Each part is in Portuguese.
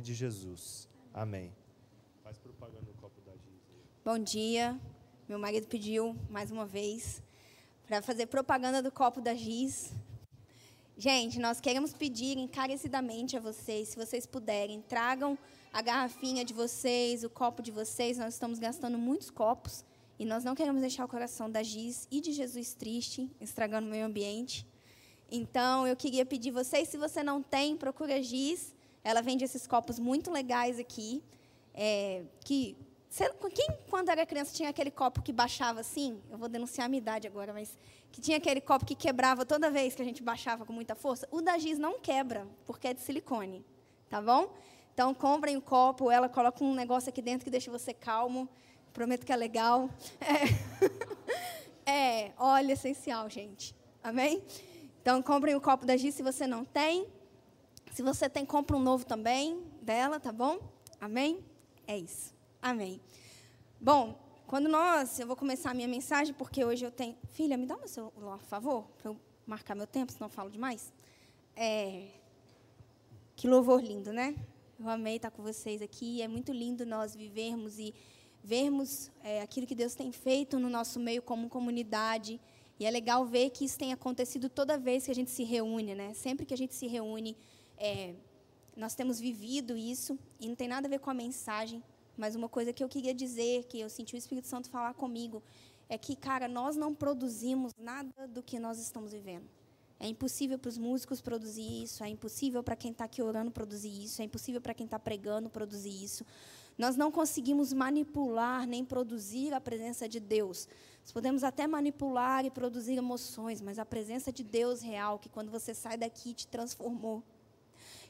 de Jesus. Amém. Faz propaganda no copo da Giz. Bom dia. Meu marido pediu mais uma vez para fazer propaganda do copo da Giz. Gente, nós queremos pedir encarecidamente a vocês, se vocês puderem, tragam a garrafinha de vocês, o copo de vocês. Nós estamos gastando muitos copos e nós não queremos deixar o coração da Giz e de Jesus triste, estragando o meio ambiente. Então, eu queria pedir vocês, se você não tem, procura a Giz. Ela vende esses copos muito legais aqui. É, que quem, quando era criança, tinha aquele copo que baixava assim? Eu vou denunciar a minha idade agora, mas que tinha aquele copo que quebrava toda vez que a gente baixava com muita força. O da Giz não quebra, porque é de silicone. Tá bom? Então, comprem o copo, ela coloca um negócio aqui dentro que deixa você calmo. Prometo que é legal. É, é óleo essencial, gente. Amém? Então, comprem o copo da Giz se você não tem. Se você tem, compra um novo também dela, tá bom? Amém? É isso. Amém. Bom, quando nós, eu vou começar a minha mensagem, porque hoje eu tenho. Filha, me dá meu celular, por favor, para eu marcar meu tempo, senão eu falo demais. É... Que louvor lindo, né? Eu amei estar com vocês aqui. É muito lindo nós vivermos e vermos é, aquilo que Deus tem feito no nosso meio como comunidade. E é legal ver que isso tem acontecido toda vez que a gente se reúne, né? Sempre que a gente se reúne, é, nós temos vivido isso. E não tem nada a ver com a mensagem, mas uma coisa que eu queria dizer, que eu senti o Espírito Santo falar comigo, é que, cara, nós não produzimos nada do que nós estamos vivendo. É impossível para os músicos produzir isso, é impossível para quem está aqui orando produzir isso, é impossível para quem está pregando produzir isso. Nós não conseguimos manipular nem produzir a presença de Deus. Nós podemos até manipular e produzir emoções, mas a presença de Deus real, que quando você sai daqui te transformou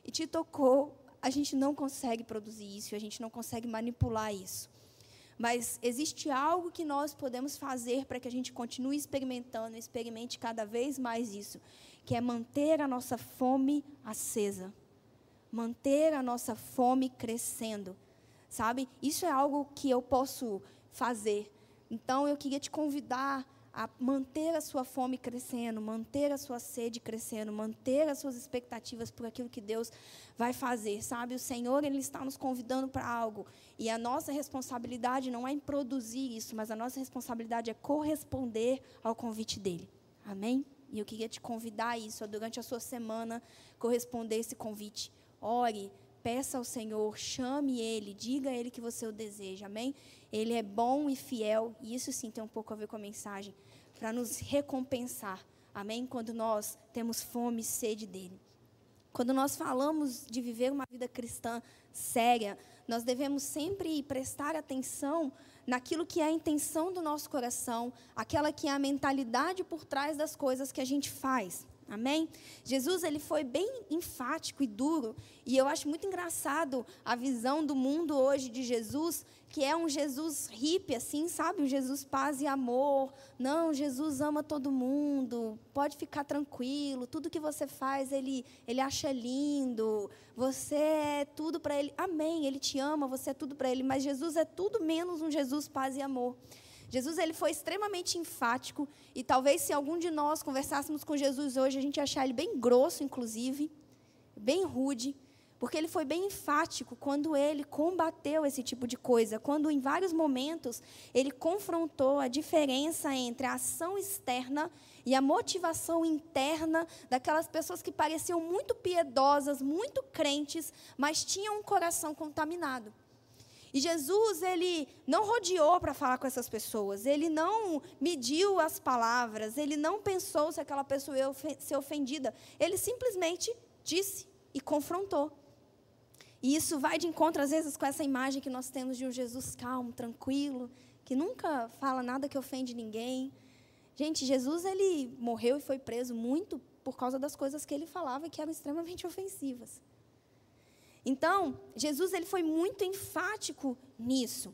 e te tocou, a gente não consegue produzir isso, a gente não consegue manipular isso. Mas existe algo que nós podemos fazer para que a gente continue experimentando, experimente cada vez mais isso, que é manter a nossa fome acesa, manter a nossa fome crescendo, sabe? Isso é algo que eu posso fazer. Então eu queria te convidar a manter a sua fome crescendo, manter a sua sede crescendo, manter as suas expectativas por aquilo que Deus vai fazer, sabe? O Senhor ele está nos convidando para algo e a nossa responsabilidade não é em produzir isso, mas a nossa responsabilidade é corresponder ao convite dele. Amém? E eu queria te convidar a isso, durante a sua semana, corresponder esse convite. Ore, peça ao Senhor, chame Ele, diga a Ele que você o deseja, amém? Ele é bom e fiel, e isso sim tem um pouco a ver com a mensagem para nos recompensar. Amém? Quando nós temos fome e sede dele. Quando nós falamos de viver uma vida cristã séria, nós devemos sempre prestar atenção naquilo que é a intenção do nosso coração, aquela que é a mentalidade por trás das coisas que a gente faz. Amém? Jesus ele foi bem enfático e duro, e eu acho muito engraçado a visão do mundo hoje de Jesus, que é um Jesus hippie assim, sabe? Um Jesus paz e amor. Não, Jesus ama todo mundo. Pode ficar tranquilo. Tudo que você faz, ele ele acha lindo. Você é tudo para ele. Amém. Ele te ama, você é tudo para ele, mas Jesus é tudo menos um Jesus paz e amor. Jesus ele foi extremamente enfático e talvez se algum de nós conversássemos com Jesus hoje, a gente achar ele bem grosso, inclusive, bem rude, porque ele foi bem enfático quando ele combateu esse tipo de coisa, quando em vários momentos ele confrontou a diferença entre a ação externa e a motivação interna daquelas pessoas que pareciam muito piedosas, muito crentes, mas tinham um coração contaminado. E Jesus, ele não rodeou para falar com essas pessoas, ele não mediu as palavras, ele não pensou se aquela pessoa ia ser ofendida, ele simplesmente disse e confrontou. E isso vai de encontro, às vezes, com essa imagem que nós temos de um Jesus calmo, tranquilo, que nunca fala nada que ofende ninguém. Gente, Jesus, ele morreu e foi preso muito por causa das coisas que ele falava que eram extremamente ofensivas. Então, Jesus ele foi muito enfático nisso.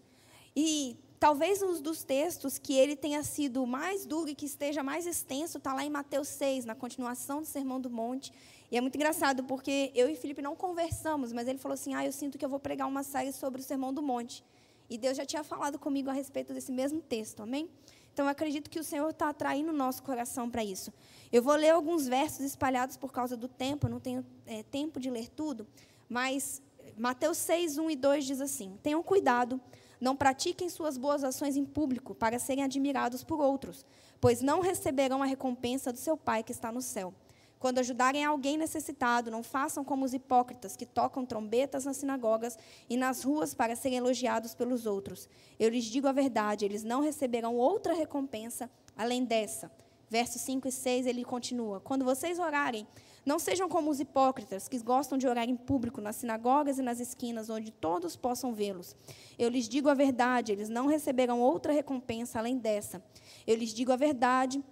E talvez um dos textos que ele tenha sido mais duro e que esteja mais extenso está lá em Mateus 6, na continuação do Sermão do Monte. E é muito engraçado porque eu e Felipe não conversamos, mas ele falou assim: "Ah, eu sinto que eu vou pregar uma série sobre o Sermão do Monte". E Deus já tinha falado comigo a respeito desse mesmo texto, amém? Então, eu acredito que o Senhor está atraindo o nosso coração para isso. Eu vou ler alguns versos espalhados por causa do tempo, eu não tenho é, tempo de ler tudo, mas Mateus 6, 1 e 2 diz assim: Tenham cuidado, não pratiquem suas boas ações em público para serem admirados por outros, pois não receberão a recompensa do seu Pai que está no céu. Quando ajudarem alguém necessitado, não façam como os hipócritas que tocam trombetas nas sinagogas e nas ruas para serem elogiados pelos outros. Eu lhes digo a verdade, eles não receberão outra recompensa além dessa. Versos 5 e 6 ele continua: Quando vocês orarem, não sejam como os hipócritas, que gostam de orar em público nas sinagogas e nas esquinas, onde todos possam vê-los. Eu lhes digo a verdade, eles não receberão outra recompensa além dessa. Eu lhes digo a verdade,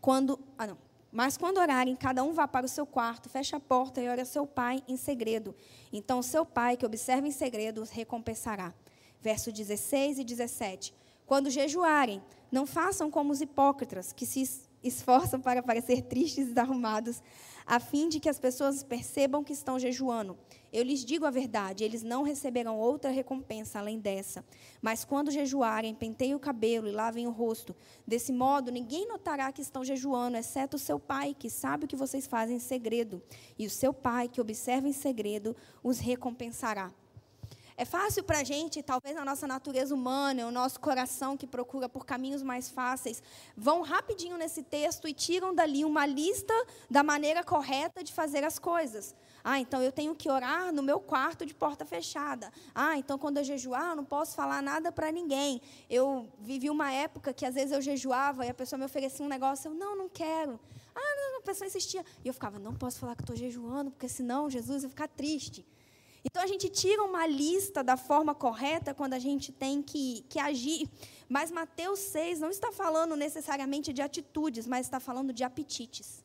quando. Ah, não. Mas quando orarem, cada um vá para o seu quarto, feche a porta e ore a seu pai em segredo. Então o seu pai, que observa em segredo, os recompensará. Verso 16 e 17. Quando jejuarem, não façam como os hipócritas, que se esforçam para parecer tristes e desarrumados, a fim de que as pessoas percebam que estão jejuando. Eu lhes digo a verdade, eles não receberão outra recompensa além dessa. Mas quando jejuarem, penteiem o cabelo e lavem o rosto. Desse modo, ninguém notará que estão jejuando, exceto o seu pai, que sabe o que vocês fazem em segredo. E o seu pai, que observa em segredo, os recompensará. É fácil para a gente, talvez na nossa natureza humana, o nosso coração que procura por caminhos mais fáceis, vão rapidinho nesse texto e tiram dali uma lista da maneira correta de fazer as coisas. Ah, então eu tenho que orar no meu quarto de porta fechada. Ah, então quando eu jejuar, eu não posso falar nada para ninguém. Eu vivi uma época que às vezes eu jejuava e a pessoa me oferecia um negócio, eu não, não quero. Ah, não, a pessoa insistia. E eu ficava, não posso falar que estou jejuando, porque senão Jesus vai ficar triste. Então a gente tira uma lista da forma correta quando a gente tem que, que agir. Mas Mateus 6 não está falando necessariamente de atitudes, mas está falando de apetites.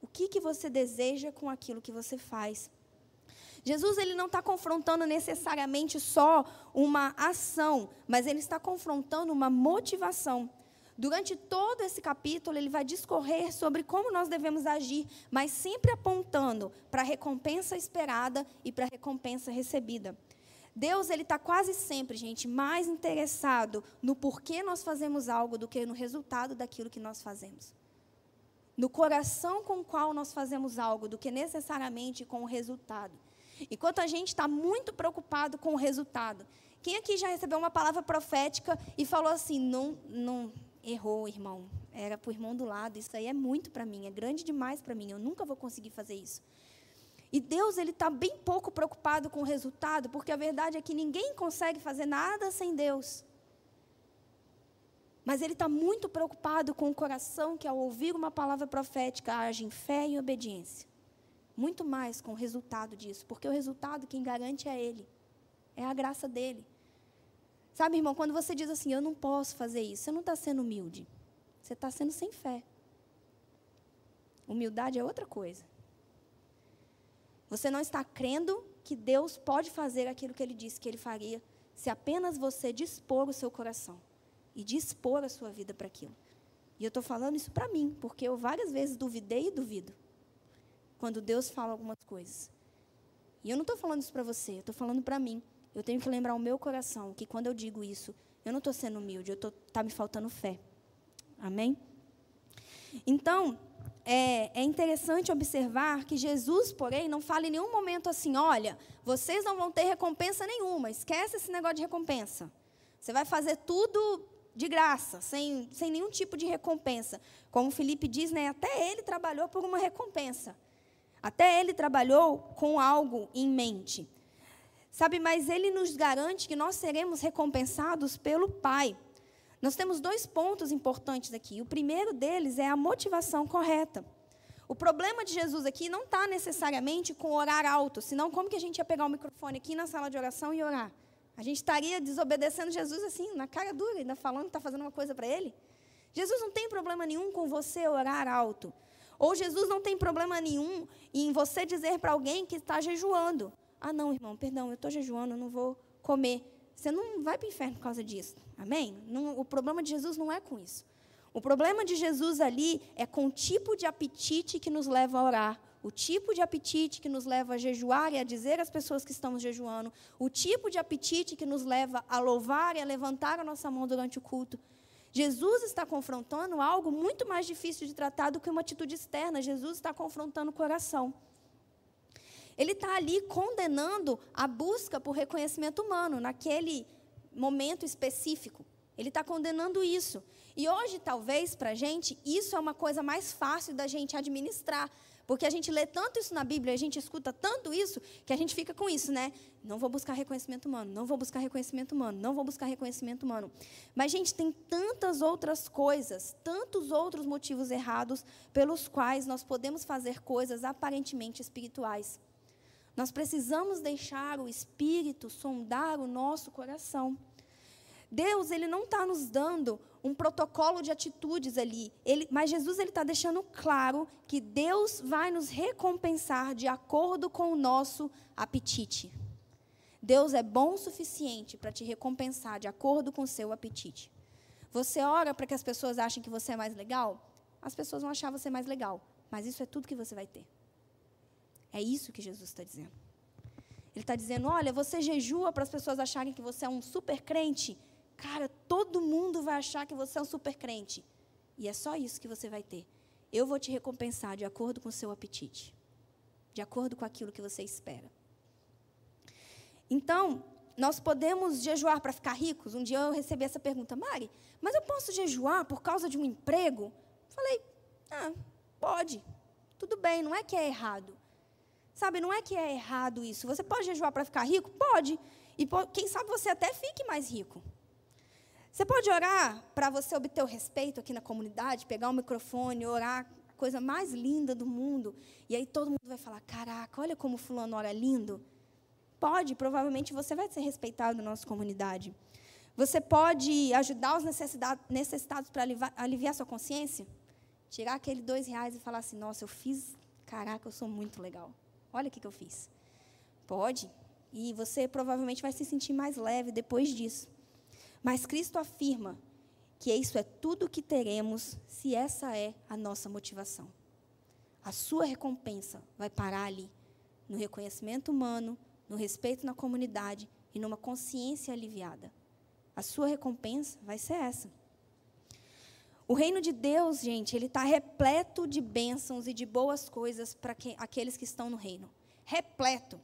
O que, que você deseja com aquilo que você faz? Jesus ele não está confrontando necessariamente só uma ação, mas ele está confrontando uma motivação. Durante todo esse capítulo, ele vai discorrer sobre como nós devemos agir, mas sempre apontando para a recompensa esperada e para a recompensa recebida. Deus ele está quase sempre, gente, mais interessado no porquê nós fazemos algo do que no resultado daquilo que nós fazemos. No coração com o qual nós fazemos algo, do que necessariamente com o resultado. Enquanto a gente está muito preocupado com o resultado. Quem aqui já recebeu uma palavra profética e falou assim: não, não, errou, irmão. Era para o irmão do lado. Isso aí é muito para mim, é grande demais para mim. Eu nunca vou conseguir fazer isso. E Deus ele está bem pouco preocupado com o resultado, porque a verdade é que ninguém consegue fazer nada sem Deus. Mas Ele está muito preocupado com o coração que, ao ouvir uma palavra profética, age em fé e obediência. Muito mais com o resultado disso, porque o resultado quem garante é Ele, é a graça dele. Sabe, irmão, quando você diz assim, eu não posso fazer isso, você não está sendo humilde. Você está sendo sem fé. Humildade é outra coisa. Você não está crendo que Deus pode fazer aquilo que Ele disse que Ele faria, se apenas você dispor o seu coração e dispor a sua vida para aquilo. E eu estou falando isso para mim, porque eu várias vezes duvidei e duvido quando Deus fala algumas coisas. E eu não estou falando isso para você, eu estou falando para mim. Eu tenho que lembrar o meu coração que quando eu digo isso, eu não estou sendo humilde, está me faltando fé. Amém? Então, é, é, interessante observar que Jesus, porém, não fala em nenhum momento assim: olha, vocês não vão ter recompensa nenhuma, esquece esse negócio de recompensa. Você vai fazer tudo de graça, sem, sem nenhum tipo de recompensa. Como Felipe diz, né, até ele trabalhou por uma recompensa. Até ele trabalhou com algo em mente. Sabe, mas ele nos garante que nós seremos recompensados pelo Pai. Nós temos dois pontos importantes aqui. O primeiro deles é a motivação correta. O problema de Jesus aqui não está necessariamente com orar alto, senão como que a gente ia pegar o microfone aqui na sala de oração e orar? A gente estaria desobedecendo Jesus assim, na cara dura, ainda falando que está fazendo uma coisa para ele. Jesus não tem problema nenhum com você orar alto. Ou Jesus não tem problema nenhum em você dizer para alguém que está jejuando. Ah, não, irmão, perdão, eu estou jejuando, eu não vou comer. Você não vai para o inferno por causa disso. Amém? Não, o problema de Jesus não é com isso. O problema de Jesus ali é com o tipo de apetite que nos leva a orar, o tipo de apetite que nos leva a jejuar e a dizer às pessoas que estamos jejuando, o tipo de apetite que nos leva a louvar e a levantar a nossa mão durante o culto. Jesus está confrontando algo muito mais difícil de tratar do que uma atitude externa. Jesus está confrontando o coração. Ele está ali condenando a busca por reconhecimento humano naquele momento específico. Ele está condenando isso. E hoje, talvez, para a gente, isso é uma coisa mais fácil da gente administrar. Porque a gente lê tanto isso na Bíblia, a gente escuta tanto isso, que a gente fica com isso, né? Não vou buscar reconhecimento humano, não vou buscar reconhecimento humano, não vou buscar reconhecimento humano. Mas, gente, tem tantas outras coisas, tantos outros motivos errados pelos quais nós podemos fazer coisas aparentemente espirituais. Nós precisamos deixar o Espírito sondar o nosso coração. Deus, ele não está nos dando um protocolo de atitudes ali. Ele, mas Jesus ele está deixando claro que Deus vai nos recompensar de acordo com o nosso apetite. Deus é bom o suficiente para te recompensar de acordo com o seu apetite. Você ora para que as pessoas achem que você é mais legal? As pessoas vão achar você mais legal. Mas isso é tudo que você vai ter. É isso que Jesus está dizendo. Ele está dizendo: olha, você jejua para as pessoas acharem que você é um super crente Cara, todo mundo vai achar que você é um super crente. E é só isso que você vai ter. Eu vou te recompensar de acordo com o seu apetite, de acordo com aquilo que você espera. Então, nós podemos jejuar para ficar ricos? Um dia eu recebi essa pergunta, Mari, mas eu posso jejuar por causa de um emprego? Falei, ah, pode. Tudo bem, não é que é errado. Sabe, não é que é errado isso. Você pode jejuar para ficar rico? Pode. E quem sabe você até fique mais rico. Você pode orar para você obter o respeito aqui na comunidade, pegar o microfone, orar, coisa mais linda do mundo, e aí todo mundo vai falar: caraca, olha como fulano ora lindo. Pode, provavelmente você vai ser respeitado na nossa comunidade. Você pode ajudar os necessitados para aliviar sua consciência? Tirar aquele dois reais e falar assim: nossa, eu fiz, caraca, eu sou muito legal. Olha o que, que eu fiz. Pode. E você provavelmente vai se sentir mais leve depois disso. Mas Cristo afirma que isso é tudo o que teremos se essa é a nossa motivação. A sua recompensa vai parar ali, no reconhecimento humano, no respeito na comunidade e numa consciência aliviada. A sua recompensa vai ser essa. O reino de Deus, gente, ele está repleto de bênçãos e de boas coisas para aqueles que estão no reino. Repleto.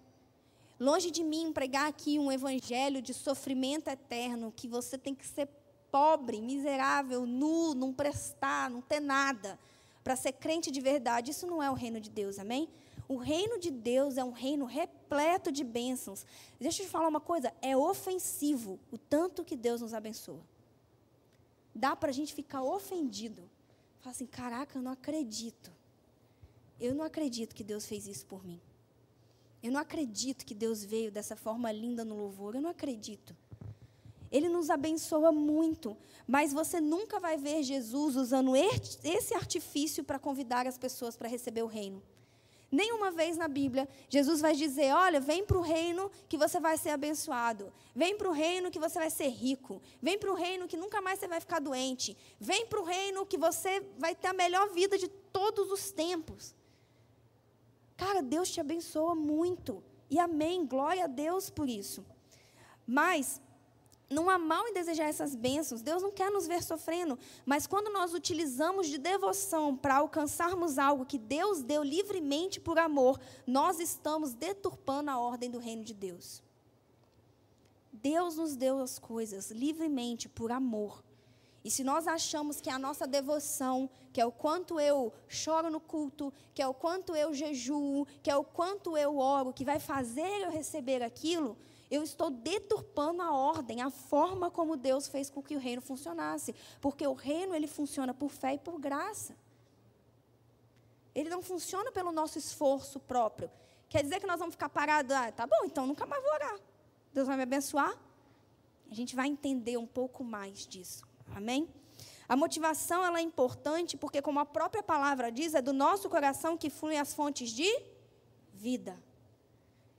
Longe de mim pregar aqui um evangelho de sofrimento eterno, que você tem que ser pobre, miserável, nu, não prestar, não ter nada, para ser crente de verdade. Isso não é o reino de Deus, amém? O reino de Deus é um reino repleto de bênçãos. Deixa eu te falar uma coisa: é ofensivo o tanto que Deus nos abençoa. Dá para a gente ficar ofendido. Falar assim: caraca, eu não acredito. Eu não acredito que Deus fez isso por mim. Eu não acredito que Deus veio dessa forma linda no louvor. Eu não acredito. Ele nos abençoa muito, mas você nunca vai ver Jesus usando esse artifício para convidar as pessoas para receber o reino. Nenhuma vez na Bíblia, Jesus vai dizer: Olha, vem para o reino que você vai ser abençoado. Vem para o reino que você vai ser rico. Vem para o reino que nunca mais você vai ficar doente. Vem para o reino que você vai ter a melhor vida de todos os tempos. Cara, Deus te abençoa muito. E amém, glória a Deus por isso. Mas não há mal em desejar essas bênçãos. Deus não quer nos ver sofrendo. Mas quando nós utilizamos de devoção para alcançarmos algo que Deus deu livremente por amor, nós estamos deturpando a ordem do reino de Deus. Deus nos deu as coisas livremente por amor. E se nós achamos que a nossa devoção, que é o quanto eu choro no culto, que é o quanto eu jejuo, que é o quanto eu oro, que vai fazer eu receber aquilo, eu estou deturpando a ordem, a forma como Deus fez com que o reino funcionasse. Porque o reino ele funciona por fé e por graça. Ele não funciona pelo nosso esforço próprio. Quer dizer que nós vamos ficar parados, ah, tá bom, então nunca mais vou orar. Deus vai me abençoar? A gente vai entender um pouco mais disso. Amém? A motivação ela é importante porque, como a própria palavra diz, é do nosso coração que fluem as fontes de vida.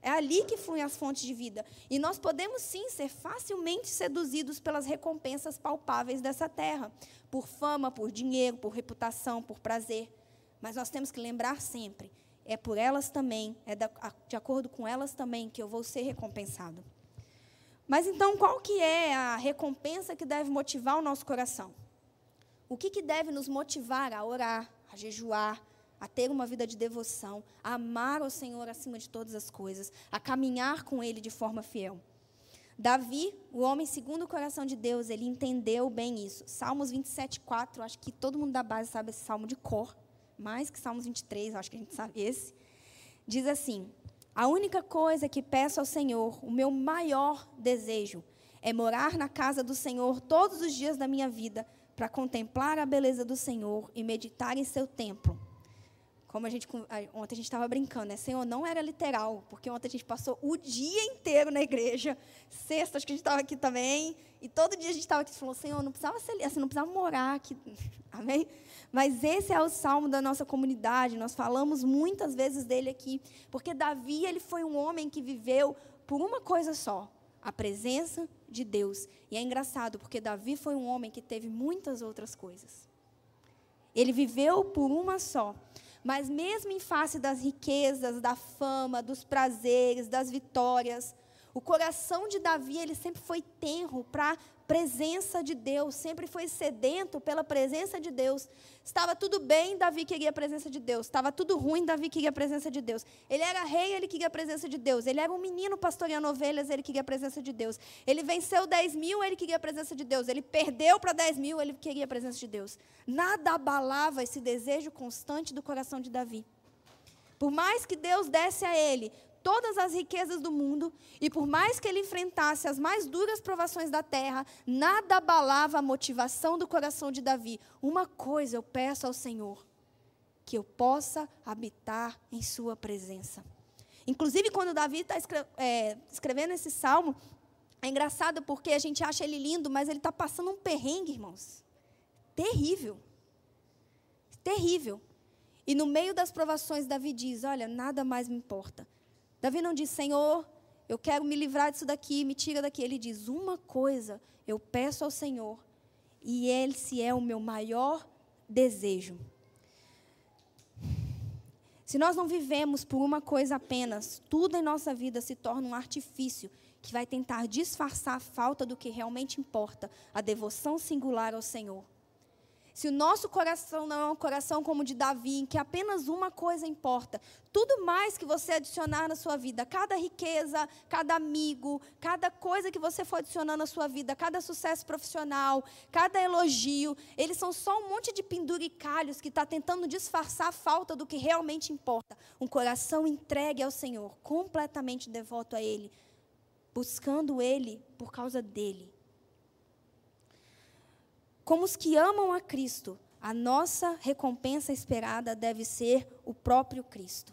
É ali que fluem as fontes de vida. E nós podemos sim ser facilmente seduzidos pelas recompensas palpáveis dessa terra, por fama, por dinheiro, por reputação, por prazer. Mas nós temos que lembrar sempre: é por elas também, é de acordo com elas também que eu vou ser recompensado. Mas então, qual que é a recompensa que deve motivar o nosso coração? O que, que deve nos motivar a orar, a jejuar, a ter uma vida de devoção, a amar o Senhor acima de todas as coisas, a caminhar com Ele de forma fiel. Davi, o homem segundo o coração de Deus, ele entendeu bem isso. Salmos 27, 4, acho que todo mundo da base sabe esse salmo de cor, mais que Salmos 23, acho que a gente sabe esse. Diz assim: A única coisa que peço ao Senhor, o meu maior desejo, é morar na casa do Senhor todos os dias da minha vida, para contemplar a beleza do Senhor e meditar em seu templo. Como a gente ontem a gente estava brincando, né? Senhor, não era literal, porque ontem a gente passou o dia inteiro na igreja. Sexta, acho que a gente estava aqui também. E todo dia a gente estava aqui e falou, Senhor, não precisava ser, assim, não precisava morar aqui. Amém? Mas esse é o salmo da nossa comunidade. Nós falamos muitas vezes dele aqui, porque Davi, ele foi um homem que viveu por uma coisa só, a presença de Deus. E é engraçado, porque Davi foi um homem que teve muitas outras coisas. Ele viveu por uma só. Mas mesmo em face das riquezas, da fama, dos prazeres, das vitórias, o coração de Davi, ele sempre foi tenro para presença de Deus, sempre foi sedento pela presença de Deus. Estava tudo bem, Davi queria a presença de Deus. Estava tudo ruim, Davi queria a presença de Deus. Ele era rei, ele queria a presença de Deus. Ele era um menino pastoreando ovelhas, ele queria a presença de Deus. Ele venceu 10 mil, ele queria a presença de Deus. Ele perdeu para 10 mil, ele queria a presença de Deus. Nada abalava esse desejo constante do coração de Davi. Por mais que Deus desse a ele todas as riquezas do mundo, e por mais que ele enfrentasse as mais duras provações da terra, nada abalava a motivação do coração de Davi. Uma coisa eu peço ao Senhor: que eu possa habitar em Sua presença. Inclusive, quando Davi está é, escrevendo esse salmo, é engraçado porque a gente acha ele lindo, mas ele está passando um perrengue, irmãos. Terrível. Terrível. E no meio das provações, Davi diz: Olha, nada mais me importa. Davi não diz, Senhor, eu quero me livrar disso daqui, me tira daqui. Ele diz, uma coisa eu peço ao Senhor, e esse é o meu maior desejo. Se nós não vivemos por uma coisa apenas, tudo em nossa vida se torna um artifício que vai tentar disfarçar a falta do que realmente importa, a devoção singular ao Senhor. Se o nosso coração não é um coração como o de Davi, em que apenas uma coisa importa, tudo mais que você adicionar na sua vida, cada riqueza, cada amigo, cada coisa que você for adicionando na sua vida, cada sucesso profissional, cada elogio, eles são só um monte de penduricalhos que está tentando disfarçar a falta do que realmente importa. Um coração entregue ao Senhor, completamente devoto a Ele, buscando Ele por causa dele. Como os que amam a Cristo, a nossa recompensa esperada deve ser o próprio Cristo.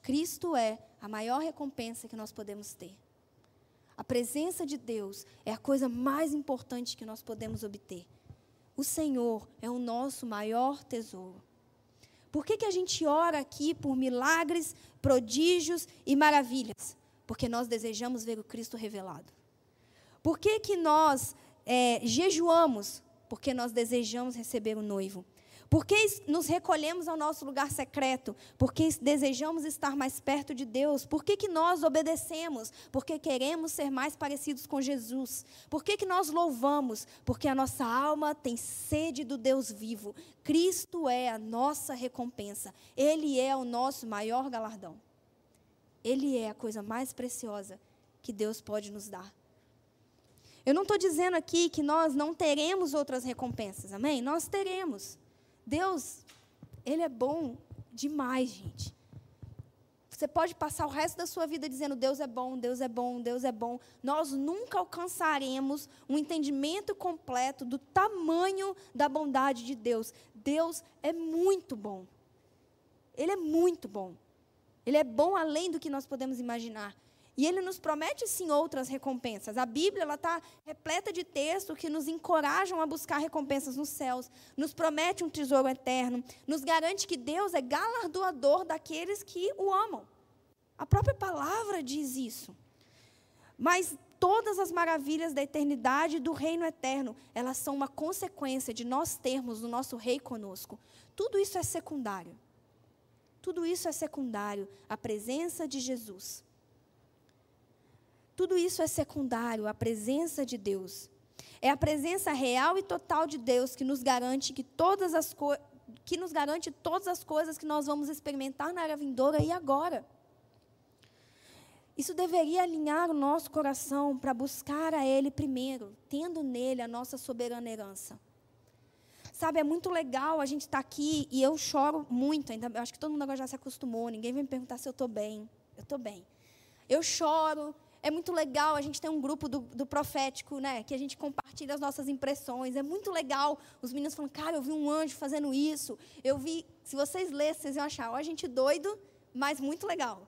Cristo é a maior recompensa que nós podemos ter. A presença de Deus é a coisa mais importante que nós podemos obter. O Senhor é o nosso maior tesouro. Por que, que a gente ora aqui por milagres, prodígios e maravilhas? Porque nós desejamos ver o Cristo revelado. Por que, que nós é, jejuamos porque nós desejamos receber o noivo. Porque nos recolhemos ao nosso lugar secreto? Porque desejamos estar mais perto de Deus? Por que, que nós obedecemos? Porque queremos ser mais parecidos com Jesus? Por que, que nós louvamos? Porque a nossa alma tem sede do Deus vivo. Cristo é a nossa recompensa. Ele é o nosso maior galardão. Ele é a coisa mais preciosa que Deus pode nos dar. Eu não estou dizendo aqui que nós não teremos outras recompensas, amém? Nós teremos. Deus, Ele é bom demais, gente. Você pode passar o resto da sua vida dizendo Deus é bom, Deus é bom, Deus é bom. Nós nunca alcançaremos um entendimento completo do tamanho da bondade de Deus. Deus é muito bom. Ele é muito bom. Ele é bom além do que nós podemos imaginar. E ele nos promete sim outras recompensas. A Bíblia ela está repleta de textos que nos encorajam a buscar recompensas nos céus, nos promete um tesouro eterno, nos garante que Deus é galardoador daqueles que o amam. A própria palavra diz isso. Mas todas as maravilhas da eternidade e do reino eterno, elas são uma consequência de nós termos o nosso rei conosco. Tudo isso é secundário. Tudo isso é secundário. A presença de Jesus. Tudo isso é secundário à presença de Deus. É a presença real e total de Deus que nos garante que todas as que nos garante todas as coisas que nós vamos experimentar na era vindoura e agora. Isso deveria alinhar o nosso coração para buscar a Ele primeiro, tendo nele a nossa soberana herança. Sabe, é muito legal a gente estar tá aqui e eu choro muito, ainda, eu acho que todo mundo agora já se acostumou, ninguém vem me perguntar se eu estou bem. Eu estou bem. Eu choro, é muito legal, a gente tem um grupo do, do, profético, né? Que a gente compartilha as nossas impressões. É muito legal. Os meninos falam, cara, eu vi um anjo fazendo isso. Eu vi. Se vocês lessem, vocês iam achar, ó, a gente doido, mas muito legal.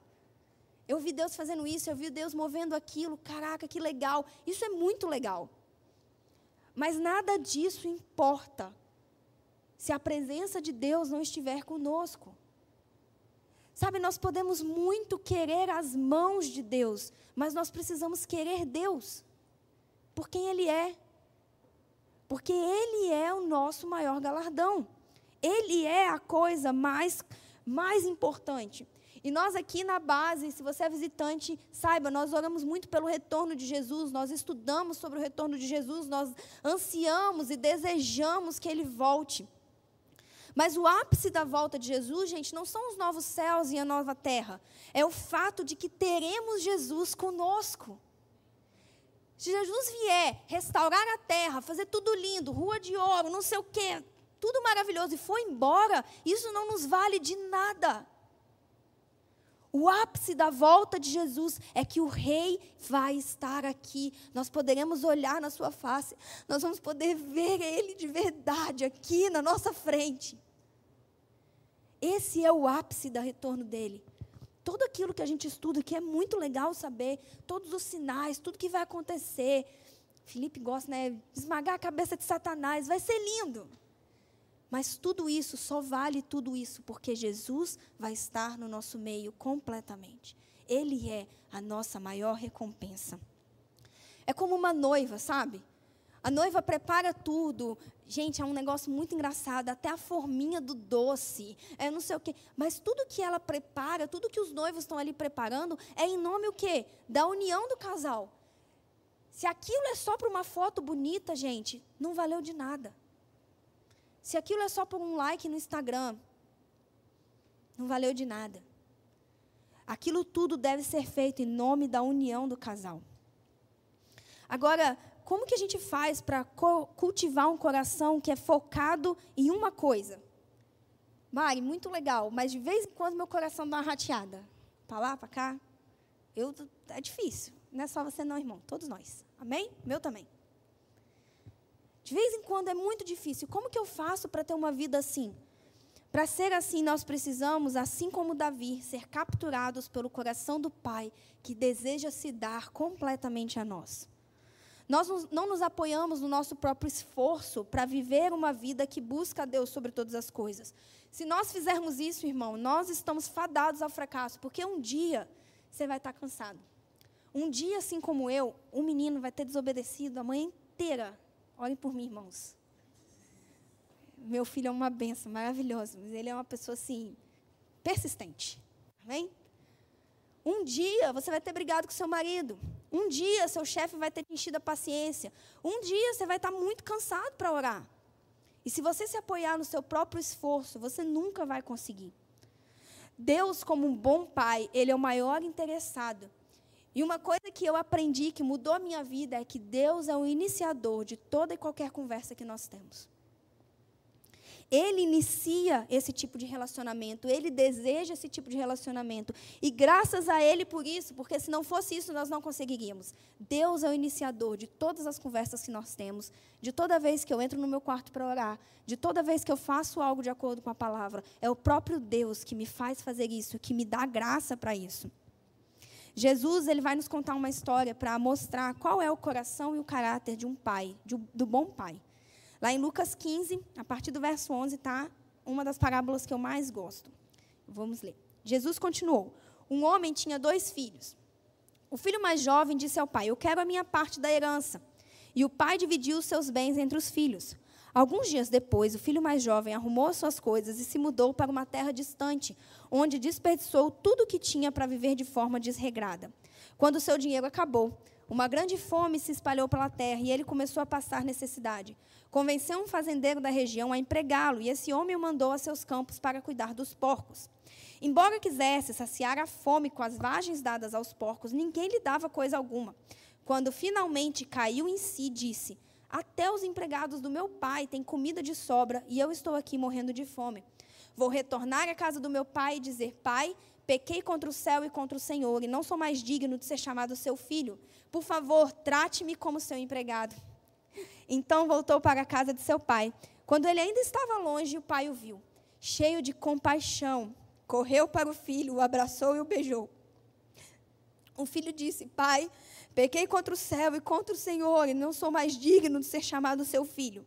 Eu vi Deus fazendo isso, eu vi Deus movendo aquilo. Caraca, que legal. Isso é muito legal. Mas nada disso importa se a presença de Deus não estiver conosco. Sabe, nós podemos muito querer as mãos de Deus, mas nós precisamos querer Deus por quem Ele é. Porque Ele é o nosso maior galardão. Ele é a coisa mais, mais importante. E nós aqui na base, se você é visitante, saiba, nós oramos muito pelo retorno de Jesus, nós estudamos sobre o retorno de Jesus, nós ansiamos e desejamos que ele volte. Mas o ápice da volta de Jesus, gente, não são os novos céus e a nova terra. É o fato de que teremos Jesus conosco. Se Jesus vier restaurar a terra, fazer tudo lindo, rua de ouro, não sei o quê, tudo maravilhoso e for embora, isso não nos vale de nada. O ápice da volta de Jesus é que o Rei vai estar aqui. Nós poderemos olhar na sua face, nós vamos poder ver Ele de verdade aqui na nossa frente. Esse é o ápice do retorno dele. Tudo aquilo que a gente estuda, que é muito legal saber, todos os sinais, tudo que vai acontecer. Felipe gosta, né? Esmagar a cabeça de Satanás, vai ser lindo. Mas tudo isso só vale tudo isso porque Jesus vai estar no nosso meio completamente. Ele é a nossa maior recompensa. É como uma noiva, sabe? A noiva prepara tudo. Gente, é um negócio muito engraçado, até a forminha do doce, é não sei o quê. Mas tudo que ela prepara, tudo que os noivos estão ali preparando, é em nome o quê? Da união do casal. Se aquilo é só para uma foto bonita, gente, não valeu de nada. Se aquilo é só por um like no Instagram, não valeu de nada. Aquilo tudo deve ser feito em nome da união do casal. Agora, como que a gente faz para cultivar um coração que é focado em uma coisa? Mari, muito legal, mas de vez em quando meu coração dá uma rateada. Para lá, para cá. Eu, é difícil. Não é só você não, irmão. Todos nós. Amém? Meu também. De vez em quando é muito difícil. Como que eu faço para ter uma vida assim? Para ser assim, nós precisamos, assim como Davi, ser capturados pelo coração do Pai, que deseja se dar completamente a nós. Nós não nos apoiamos no nosso próprio esforço para viver uma vida que busca a Deus sobre todas as coisas. Se nós fizermos isso, irmão, nós estamos fadados ao fracasso, porque um dia você vai estar cansado. Um dia, assim como eu, um menino vai ter desobedecido a manhã inteira Orem por mim, irmãos. Meu filho é uma benção maravilhosa, mas ele é uma pessoa assim, persistente. Amém? Um dia você vai ter brigado com seu marido. Um dia seu chefe vai ter enchido a paciência. Um dia você vai estar muito cansado para orar. E se você se apoiar no seu próprio esforço, você nunca vai conseguir. Deus, como um bom pai, ele é o maior interessado e uma coisa que eu aprendi, que mudou a minha vida, é que Deus é o iniciador de toda e qualquer conversa que nós temos. Ele inicia esse tipo de relacionamento, ele deseja esse tipo de relacionamento. E graças a ele por isso, porque se não fosse isso, nós não conseguiríamos. Deus é o iniciador de todas as conversas que nós temos, de toda vez que eu entro no meu quarto para orar, de toda vez que eu faço algo de acordo com a palavra. É o próprio Deus que me faz fazer isso, que me dá graça para isso. Jesus ele vai nos contar uma história para mostrar qual é o coração e o caráter de um pai, de, do bom pai. Lá em Lucas 15, a partir do verso 11, está uma das parábolas que eu mais gosto. Vamos ler. Jesus continuou: Um homem tinha dois filhos. O filho mais jovem disse ao pai: Eu quero a minha parte da herança. E o pai dividiu os seus bens entre os filhos. Alguns dias depois, o filho mais jovem arrumou suas coisas e se mudou para uma terra distante, onde desperdiçou tudo o que tinha para viver de forma desregrada. quando seu dinheiro acabou. Uma grande fome se espalhou pela terra e ele começou a passar necessidade. Convenceu um fazendeiro da região a empregá-lo e esse homem o mandou a seus campos para cuidar dos porcos. Embora quisesse saciar a fome com as vagens dadas aos porcos, ninguém lhe dava coisa alguma. Quando finalmente caiu em si, disse: Até os empregados do meu pai têm comida de sobra e eu estou aqui morrendo de fome. Vou retornar à casa do meu pai e dizer: Pai, pequei contra o céu e contra o Senhor, e não sou mais digno de ser chamado seu filho. Por favor, trate-me como seu empregado. Então voltou para a casa de seu pai. Quando ele ainda estava longe, o pai o viu. Cheio de compaixão, correu para o filho, o abraçou e o beijou. O filho disse: Pai, pequei contra o céu e contra o Senhor, e não sou mais digno de ser chamado seu filho.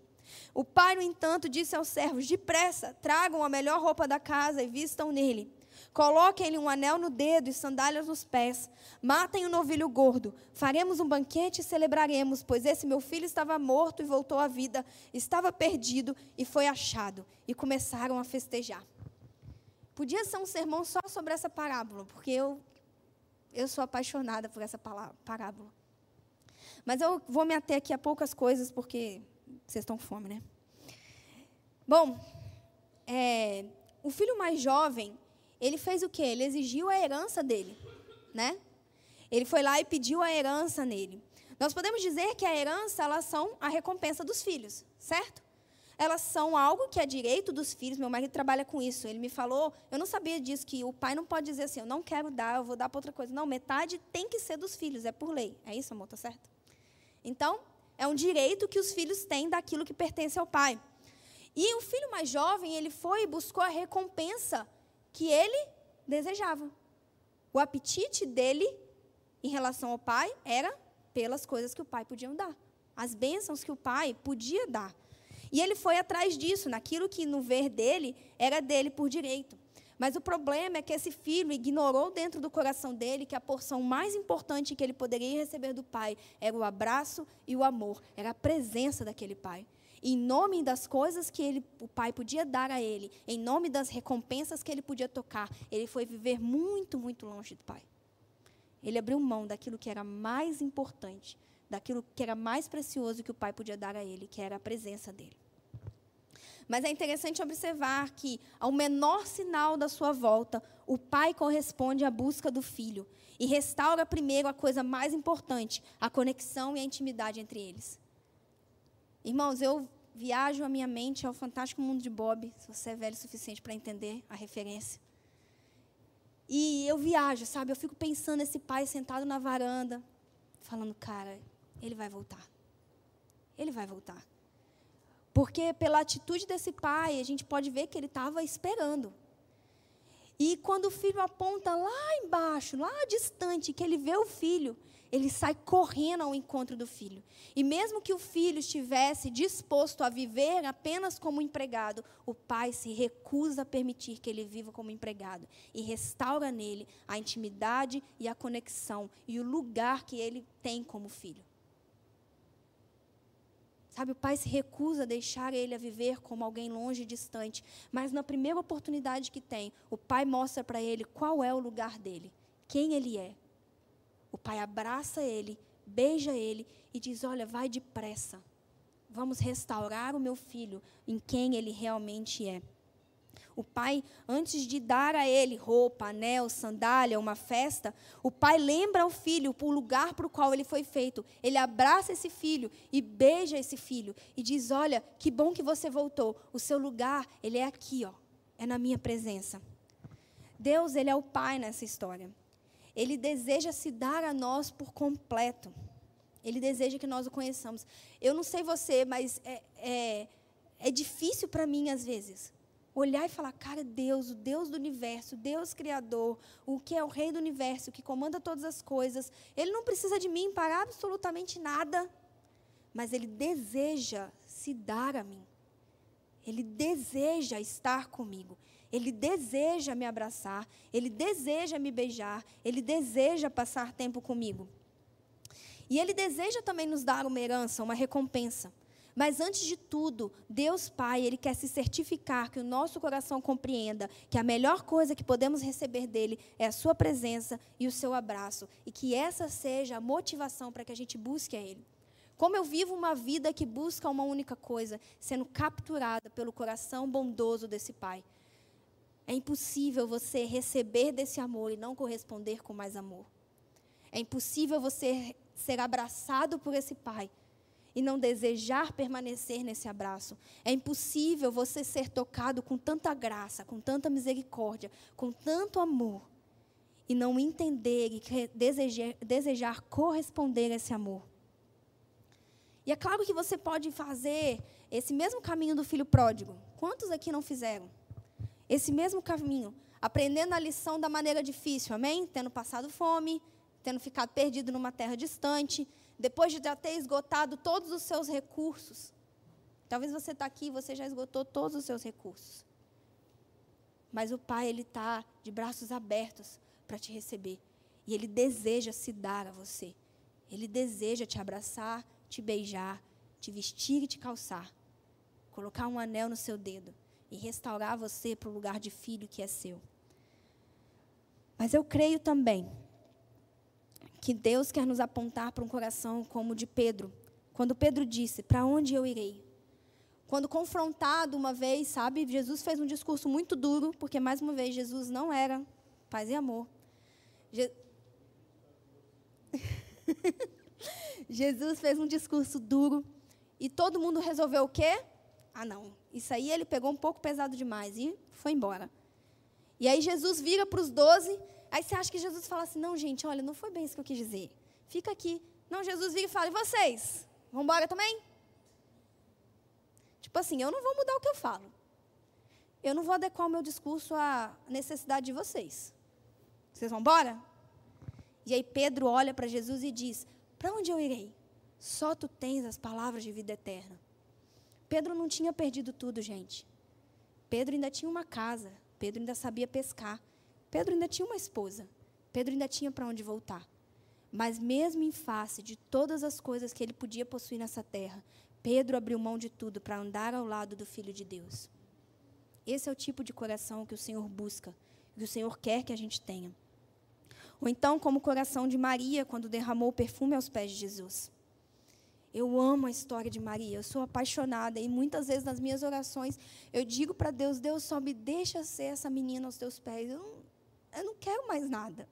O pai, no entanto, disse aos servos: Depressa, tragam a melhor roupa da casa e vistam nele. Coloquem-lhe um anel no dedo e sandálias nos pés. Matem o um novilho gordo. Faremos um banquete e celebraremos, pois esse meu filho estava morto e voltou à vida, estava perdido e foi achado. E começaram a festejar. Podia ser um sermão só sobre essa parábola, porque eu, eu sou apaixonada por essa parábola. Mas eu vou me ater aqui a poucas coisas, porque vocês estão com fome, né? Bom, é, o filho mais jovem, ele fez o quê? Ele exigiu a herança dele, né? Ele foi lá e pediu a herança nele. Nós podemos dizer que a herança, elas são a recompensa dos filhos, certo? Elas são algo que é direito dos filhos. Meu marido trabalha com isso. Ele me falou, eu não sabia disso, que o pai não pode dizer assim, eu não quero dar, eu vou dar para outra coisa. Não, metade tem que ser dos filhos, é por lei. É isso, amor, tá certo? Então, é um direito que os filhos têm daquilo que pertence ao pai. E o filho mais jovem, ele foi e buscou a recompensa que ele desejava. O apetite dele em relação ao pai era pelas coisas que o pai podia dar, as bênçãos que o pai podia dar. E ele foi atrás disso, naquilo que no ver dele era dele por direito. Mas o problema é que esse filho ignorou dentro do coração dele que a porção mais importante que ele poderia receber do pai era o abraço e o amor, era a presença daquele pai. Em nome das coisas que ele, o pai podia dar a ele, em nome das recompensas que ele podia tocar, ele foi viver muito, muito longe do pai. Ele abriu mão daquilo que era mais importante, daquilo que era mais precioso que o pai podia dar a ele, que era a presença dele. Mas é interessante observar que, ao menor sinal da sua volta, o pai corresponde à busca do filho e restaura primeiro a coisa mais importante, a conexão e a intimidade entre eles. Irmãos, eu viajo a minha mente ao fantástico mundo de Bob, se você é velho o suficiente para entender a referência. E eu viajo, sabe? Eu fico pensando esse pai sentado na varanda, falando, cara, ele vai voltar. Ele vai voltar. Porque pela atitude desse pai, a gente pode ver que ele estava esperando. E quando o filho aponta lá embaixo, lá distante, que ele vê o filho, ele sai correndo ao encontro do filho. E mesmo que o filho estivesse disposto a viver apenas como empregado, o pai se recusa a permitir que ele viva como empregado e restaura nele a intimidade e a conexão e o lugar que ele tem como filho. Sabe, o pai se recusa a deixar ele a viver como alguém longe e distante, mas na primeira oportunidade que tem, o pai mostra para ele qual é o lugar dele, quem ele é. O pai abraça ele, beija ele e diz: Olha, vai depressa. Vamos restaurar o meu filho em quem ele realmente é. O pai, antes de dar a ele roupa, anel, sandália, uma festa, o pai lembra ao filho o lugar para o qual ele foi feito. Ele abraça esse filho e beija esse filho e diz: Olha, que bom que você voltou. O seu lugar, ele é aqui, ó. É na minha presença. Deus, ele é o pai nessa história. Ele deseja se dar a nós por completo. Ele deseja que nós o conheçamos. Eu não sei você, mas é, é, é difícil para mim às vezes olhar e falar, cara, Deus, o Deus do universo, Deus criador, o que é o rei do universo, que comanda todas as coisas, ele não precisa de mim para absolutamente nada, mas ele deseja se dar a mim. Ele deseja estar comigo. Ele deseja me abraçar, ele deseja me beijar, ele deseja passar tempo comigo. E ele deseja também nos dar uma herança, uma recompensa. Mas antes de tudo, Deus Pai, Ele quer se certificar que o nosso coração compreenda que a melhor coisa que podemos receber dele é a Sua presença e o seu abraço. E que essa seja a motivação para que a gente busque a Ele. Como eu vivo uma vida que busca uma única coisa, sendo capturada pelo coração bondoso desse Pai. É impossível você receber desse amor e não corresponder com mais amor. É impossível você ser abraçado por esse Pai e não desejar permanecer nesse abraço. É impossível você ser tocado com tanta graça, com tanta misericórdia, com tanto amor, e não entender e desejar, desejar corresponder a esse amor. E é claro que você pode fazer esse mesmo caminho do filho pródigo. Quantos aqui não fizeram? Esse mesmo caminho, aprendendo a lição da maneira difícil, amém? Tendo passado fome, tendo ficado perdido numa terra distante, depois de já ter esgotado todos os seus recursos. Talvez você está aqui e você já esgotou todos os seus recursos. Mas o Pai, Ele está de braços abertos para te receber. E Ele deseja se dar a você. Ele deseja te abraçar, te beijar, te vestir e te calçar. Colocar um anel no seu dedo e restaurar você para o lugar de filho que é seu. Mas eu creio também que Deus quer nos apontar para um coração como o de Pedro. Quando Pedro disse: Para onde eu irei? Quando confrontado uma vez, sabe, Jesus fez um discurso muito duro, porque mais uma vez Jesus não era paz e amor. Je... Jesus fez um discurso duro e todo mundo resolveu o quê? Ah, não, isso aí ele pegou um pouco pesado demais e foi embora. E aí Jesus vira para os doze Aí você acha que Jesus fala assim: não, gente, olha, não foi bem isso que eu quis dizer. Fica aqui. Não, Jesus vira e fala: e vocês? Vão embora também? Tipo assim, eu não vou mudar o que eu falo. Eu não vou adequar o meu discurso à necessidade de vocês. Vocês vão embora? E aí Pedro olha para Jesus e diz: Para onde eu irei? Só tu tens as palavras de vida eterna. Pedro não tinha perdido tudo, gente. Pedro ainda tinha uma casa. Pedro ainda sabia pescar. Pedro ainda tinha uma esposa. Pedro ainda tinha para onde voltar. Mas, mesmo em face de todas as coisas que ele podia possuir nessa terra, Pedro abriu mão de tudo para andar ao lado do Filho de Deus. Esse é o tipo de coração que o Senhor busca, que o Senhor quer que a gente tenha. Ou então, como o coração de Maria, quando derramou o perfume aos pés de Jesus. Eu amo a história de Maria, eu sou apaixonada e muitas vezes nas minhas orações eu digo para Deus: Deus, só me deixa ser essa menina aos teus pés. Eu não, eu não quero mais nada.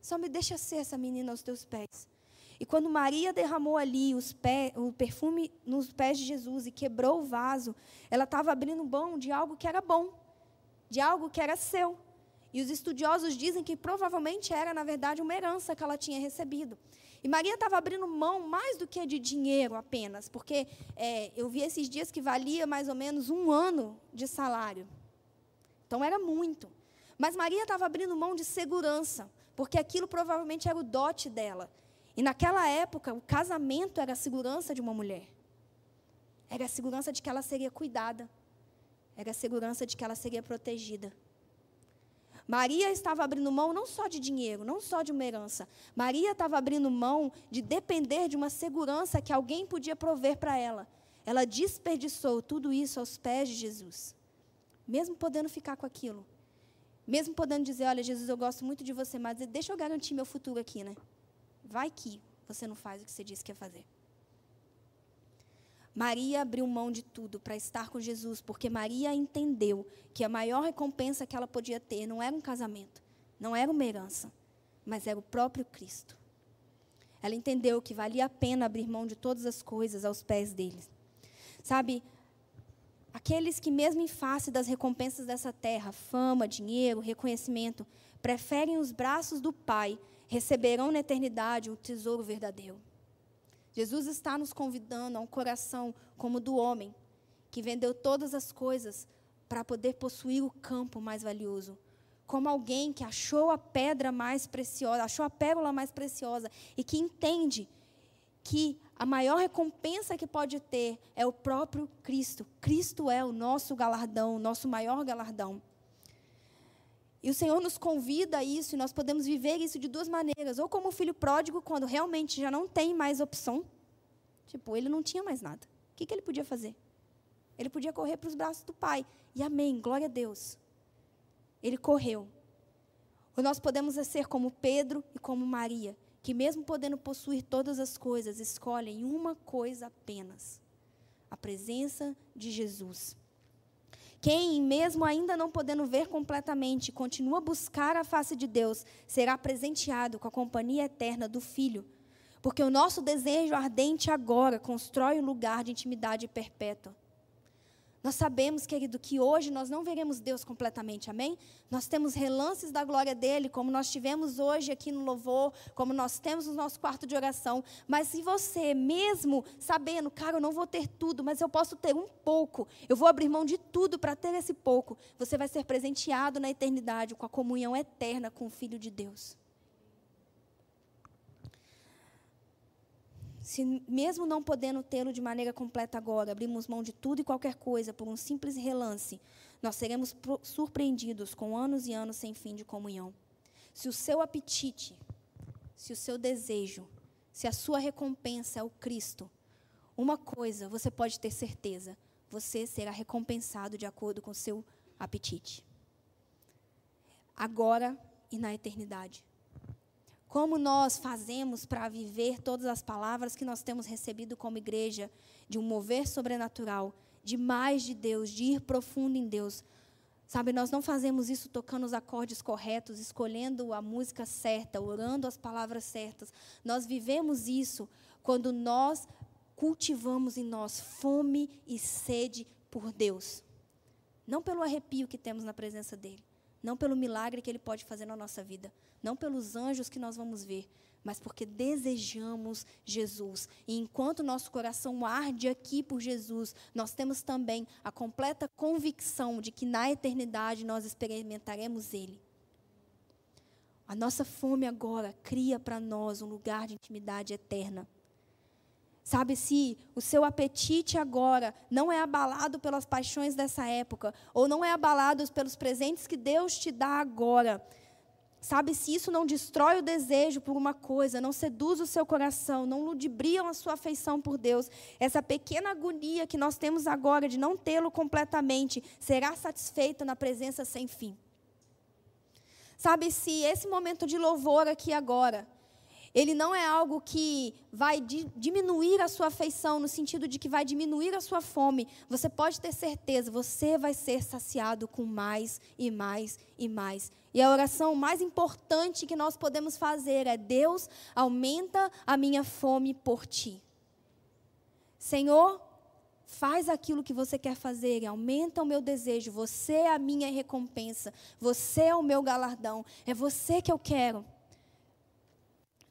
Só me deixa ser essa menina aos teus pés. E quando Maria derramou ali pés, o perfume nos pés de Jesus e quebrou o vaso, ela estava abrindo mão de algo que era bom, de algo que era seu. E os estudiosos dizem que provavelmente era, na verdade, uma herança que ela tinha recebido. E Maria estava abrindo mão mais do que de dinheiro apenas, porque é, eu vi esses dias que valia mais ou menos um ano de salário. Então era muito. Mas Maria estava abrindo mão de segurança, porque aquilo provavelmente era o dote dela. E naquela época, o casamento era a segurança de uma mulher. Era a segurança de que ela seria cuidada. Era a segurança de que ela seria protegida. Maria estava abrindo mão não só de dinheiro, não só de uma herança. Maria estava abrindo mão de depender de uma segurança que alguém podia prover para ela. Ela desperdiçou tudo isso aos pés de Jesus. Mesmo podendo ficar com aquilo. Mesmo podendo dizer, olha, Jesus, eu gosto muito de você, mas deixa eu garantir meu futuro aqui, né? Vai que você não faz o que você disse que ia fazer. Maria abriu mão de tudo para estar com Jesus, porque Maria entendeu que a maior recompensa que ela podia ter não era um casamento, não era uma herança, mas era o próprio Cristo. Ela entendeu que valia a pena abrir mão de todas as coisas aos pés dele. Sabe, Aqueles que, mesmo em face das recompensas dessa terra, fama, dinheiro, reconhecimento, preferem os braços do Pai, receberão na eternidade o tesouro verdadeiro. Jesus está nos convidando a um coração como o do homem, que vendeu todas as coisas para poder possuir o campo mais valioso. Como alguém que achou a pedra mais preciosa, achou a pérola mais preciosa e que entende que a maior recompensa que pode ter é o próprio Cristo. Cristo é o nosso galardão, o nosso maior galardão. E o Senhor nos convida a isso, e nós podemos viver isso de duas maneiras. Ou como filho pródigo, quando realmente já não tem mais opção. Tipo, ele não tinha mais nada. O que, que ele podia fazer? Ele podia correr para os braços do Pai. E amém, glória a Deus. Ele correu. Ou nós podemos ser como Pedro e como Maria, que mesmo podendo possuir todas as coisas, escolhem uma coisa apenas: a presença de Jesus. Quem, mesmo ainda não podendo ver completamente, continua a buscar a face de Deus, será presenteado com a companhia eterna do Filho. Porque o nosso desejo ardente agora constrói um lugar de intimidade perpétua. Nós sabemos, querido, que hoje nós não veremos Deus completamente, amém? Nós temos relances da glória dele, como nós tivemos hoje aqui no louvor, como nós temos no nosso quarto de oração. Mas se você, mesmo sabendo, cara, eu não vou ter tudo, mas eu posso ter um pouco, eu vou abrir mão de tudo para ter esse pouco, você vai ser presenteado na eternidade com a comunhão eterna com o Filho de Deus. Se mesmo não podendo tê-lo de maneira completa agora, abrimos mão de tudo e qualquer coisa por um simples relance, nós seremos surpreendidos com anos e anos sem fim de comunhão. Se o seu apetite, se o seu desejo, se a sua recompensa é o Cristo, uma coisa você pode ter certeza: você será recompensado de acordo com o seu apetite. Agora e na eternidade. Como nós fazemos para viver todas as palavras que nós temos recebido como igreja, de um mover sobrenatural, de mais de Deus, de ir profundo em Deus. Sabe, nós não fazemos isso tocando os acordes corretos, escolhendo a música certa, orando as palavras certas. Nós vivemos isso quando nós cultivamos em nós fome e sede por Deus. Não pelo arrepio que temos na presença dEle, não pelo milagre que Ele pode fazer na nossa vida, não pelos anjos que nós vamos ver, mas porque desejamos Jesus. E enquanto nosso coração arde aqui por Jesus, nós temos também a completa convicção de que na eternidade nós experimentaremos Ele. A nossa fome agora cria para nós um lugar de intimidade eterna. Sabe, se o seu apetite agora não é abalado pelas paixões dessa época, ou não é abalado pelos presentes que Deus te dá agora, sabe, se isso não destrói o desejo por uma coisa, não seduz o seu coração, não ludibriam a sua afeição por Deus, essa pequena agonia que nós temos agora de não tê-lo completamente, será satisfeita na presença sem fim. Sabe, se esse momento de louvor aqui agora, ele não é algo que vai di diminuir a sua afeição, no sentido de que vai diminuir a sua fome. Você pode ter certeza, você vai ser saciado com mais e mais e mais. E a oração mais importante que nós podemos fazer é: Deus, aumenta a minha fome por ti. Senhor, faz aquilo que você quer fazer, aumenta o meu desejo. Você é a minha recompensa, você é o meu galardão, é você que eu quero.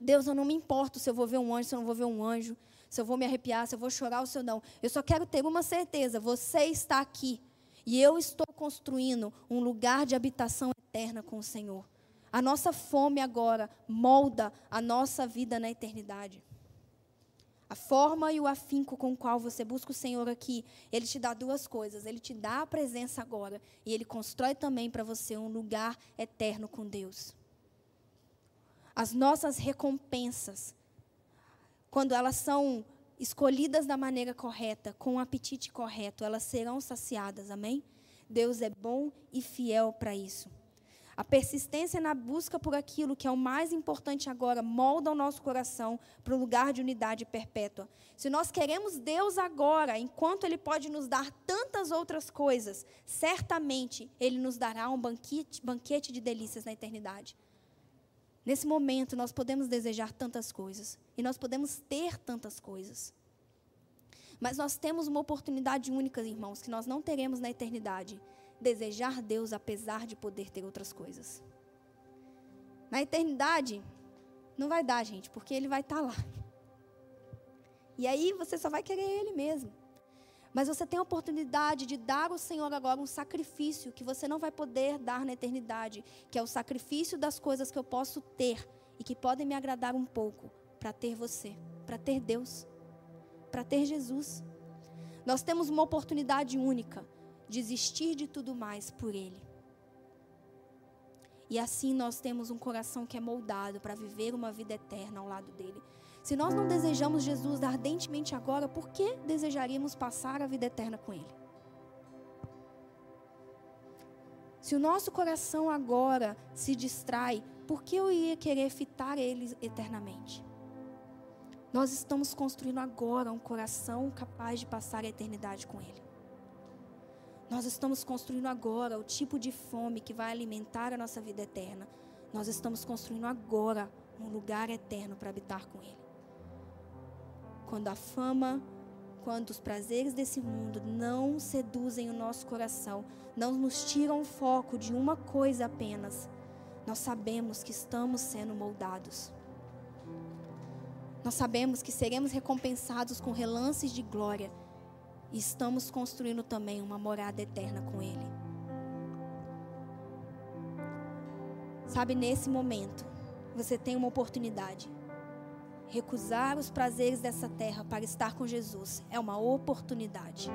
Deus, eu não me importo se eu vou ver um anjo, se eu não vou ver um anjo, se eu vou me arrepiar, se eu vou chorar ou se eu não. Eu só quero ter uma certeza: você está aqui. E eu estou construindo um lugar de habitação eterna com o Senhor. A nossa fome agora molda a nossa vida na eternidade. A forma e o afinco com o qual você busca o Senhor aqui, Ele te dá duas coisas. Ele te dá a presença agora e Ele constrói também para você um lugar eterno com Deus as nossas recompensas, quando elas são escolhidas da maneira correta, com o apetite correto, elas serão saciadas, amém? Deus é bom e fiel para isso. A persistência na busca por aquilo que é o mais importante agora molda o nosso coração para o lugar de unidade perpétua. Se nós queremos Deus agora, enquanto Ele pode nos dar tantas outras coisas, certamente Ele nos dará um banquete, banquete de delícias na eternidade. Nesse momento, nós podemos desejar tantas coisas e nós podemos ter tantas coisas. Mas nós temos uma oportunidade única, irmãos, que nós não teremos na eternidade: desejar Deus apesar de poder ter outras coisas. Na eternidade, não vai dar, gente, porque Ele vai estar lá. E aí você só vai querer Ele mesmo. Mas você tem a oportunidade de dar ao Senhor agora um sacrifício que você não vai poder dar na eternidade, que é o sacrifício das coisas que eu posso ter e que podem me agradar um pouco para ter você, para ter Deus, para ter Jesus. Nós temos uma oportunidade única de existir de tudo mais por Ele. E assim nós temos um coração que é moldado para viver uma vida eterna ao lado dele. Se nós não desejamos Jesus ardentemente agora, por que desejaríamos passar a vida eterna com ele? Se o nosso coração agora se distrai, por que eu ia querer fitar ele eternamente? Nós estamos construindo agora um coração capaz de passar a eternidade com ele. Nós estamos construindo agora o tipo de fome que vai alimentar a nossa vida eterna. Nós estamos construindo agora um lugar eterno para habitar com Ele. Quando a fama, quando os prazeres desse mundo não seduzem o nosso coração, não nos tiram o foco de uma coisa apenas, nós sabemos que estamos sendo moldados. Nós sabemos que seremos recompensados com relances de glória e estamos construindo também uma morada eterna com Ele. Sabe, nesse momento, você tem uma oportunidade. Recusar os prazeres dessa terra para estar com Jesus é uma oportunidade,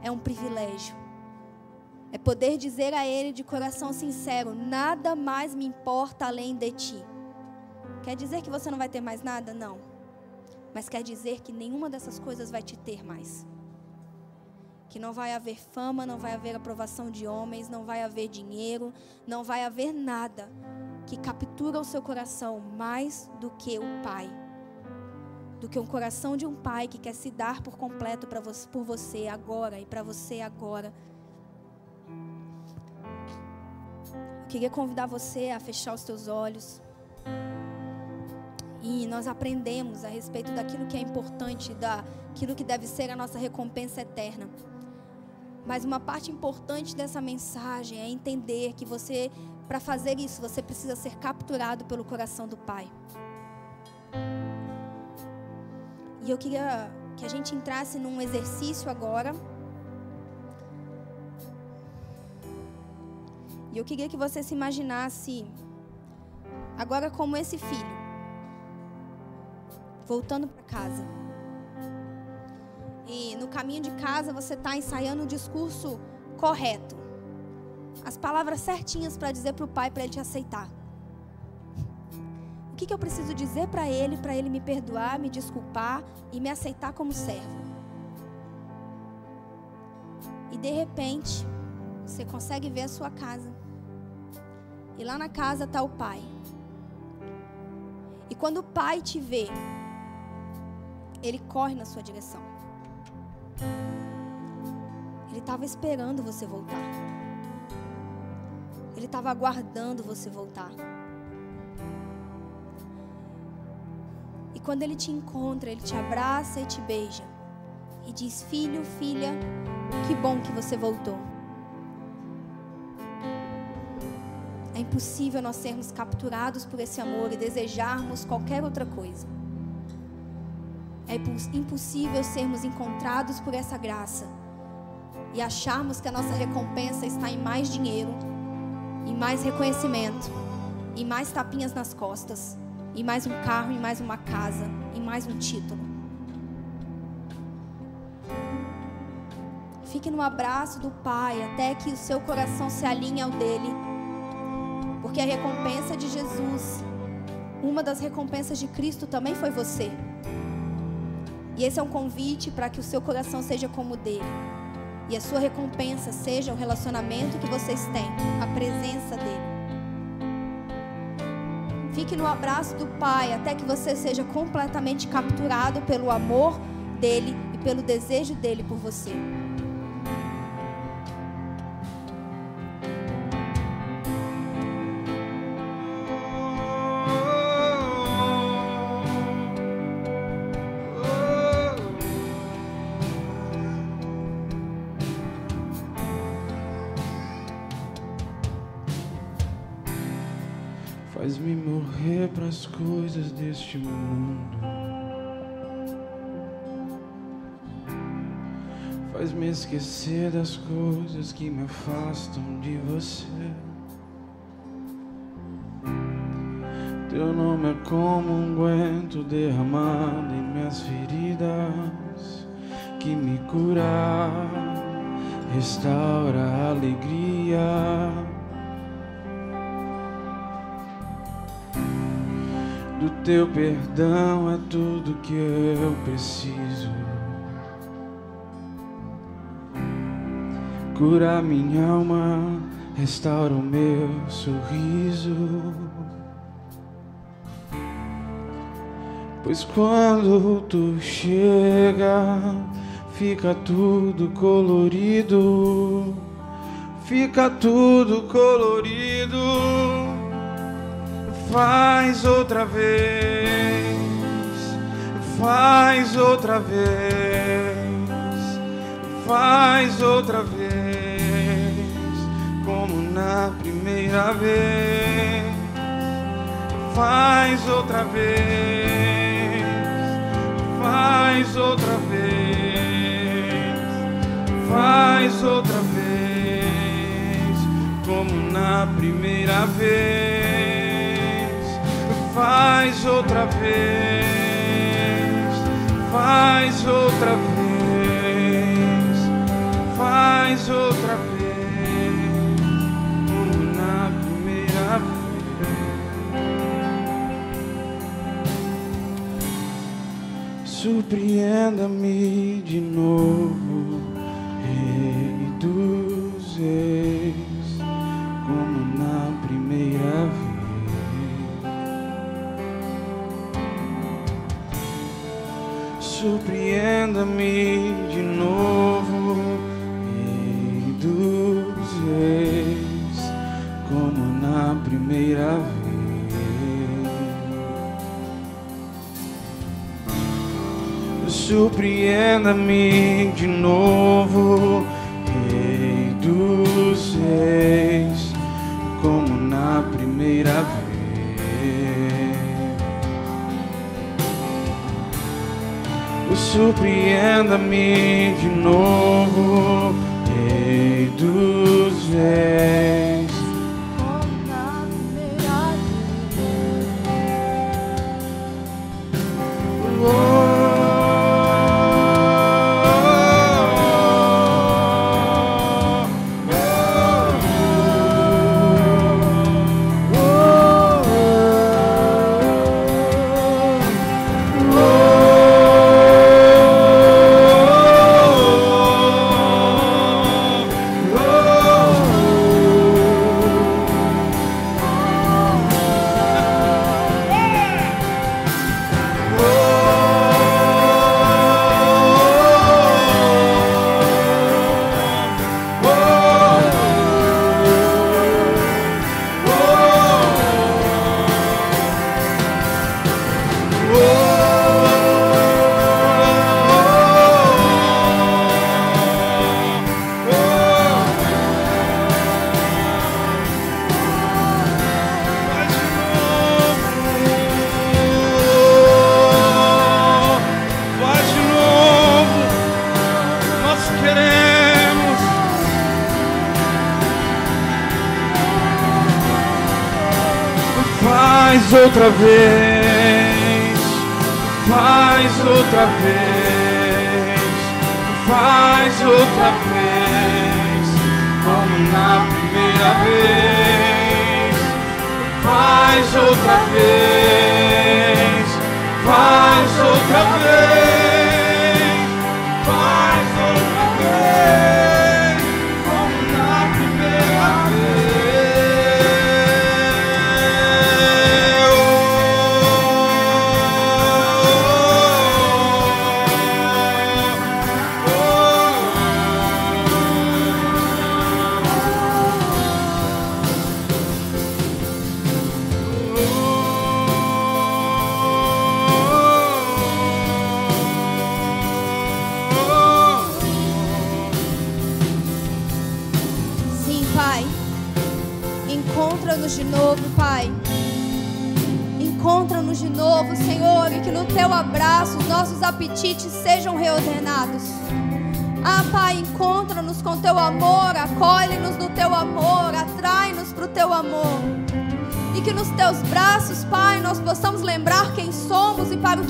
é um privilégio. É poder dizer a Ele de coração sincero: nada mais me importa além de Ti. Quer dizer que você não vai ter mais nada? Não. Mas quer dizer que nenhuma dessas coisas vai te ter mais que não vai haver fama, não vai haver aprovação de homens, não vai haver dinheiro, não vai haver nada que captura o seu coração mais do que o Pai. Do que um coração de um pai que quer se dar por completo para você, por você agora e para você agora. Eu queria convidar você a fechar os teus olhos. E nós aprendemos a respeito daquilo que é importante, daquilo que deve ser a nossa recompensa eterna. Mas uma parte importante dessa mensagem é entender que você, para fazer isso, você precisa ser capturado pelo coração do Pai. E eu queria que a gente entrasse num exercício agora. E eu queria que você se imaginasse agora como esse filho, voltando para casa. E no caminho de casa você está ensaiando o discurso correto. As palavras certinhas para dizer para o pai para ele te aceitar. Que, que eu preciso dizer para ele, para ele me perdoar, me desculpar e me aceitar como servo? E de repente, você consegue ver a sua casa. E lá na casa está o pai. E quando o pai te vê, ele corre na sua direção. Ele estava esperando você voltar. Ele estava aguardando você voltar. Quando ele te encontra, ele te abraça e te beija. E diz: Filho, filha, que bom que você voltou. É impossível nós sermos capturados por esse amor e desejarmos qualquer outra coisa. É impossível sermos encontrados por essa graça e acharmos que a nossa recompensa está em mais dinheiro, em mais reconhecimento, em mais tapinhas nas costas, em mais um carro, em mais uma casa, em mais um título. Fique no abraço do Pai até que o seu coração se alinhe ao dele, porque a recompensa de Jesus, uma das recompensas de Cristo também foi você. E esse é um convite para que o seu coração seja como o dele. E a sua recompensa seja o relacionamento que vocês têm, a presença dele. Fique no abraço do Pai até que você seja completamente capturado pelo amor dele e pelo desejo dele por você. Faz-me esquecer das coisas que me afastam de você. Teu nome é como um guento derramado em minhas feridas, que me cura, restaura a alegria do teu perdão é tudo que eu preciso. Cura minha alma, restaura o meu sorriso. Pois quando tu chega, fica tudo colorido, fica tudo colorido. Faz outra vez, faz outra vez, faz outra vez, primeira vez. Faz outra vez, faz outra vez, faz outra vez, como na primeira vez. Faz outra vez, faz outra vez, faz outra vez, Surpreenda-me de novo, Rei dos Reis, como na primeira vez. surpreenda-me Surpreenda-me de novo, Rei dos Reis, como na primeira vez. surpreenda-me de novo, Rei dos Reis.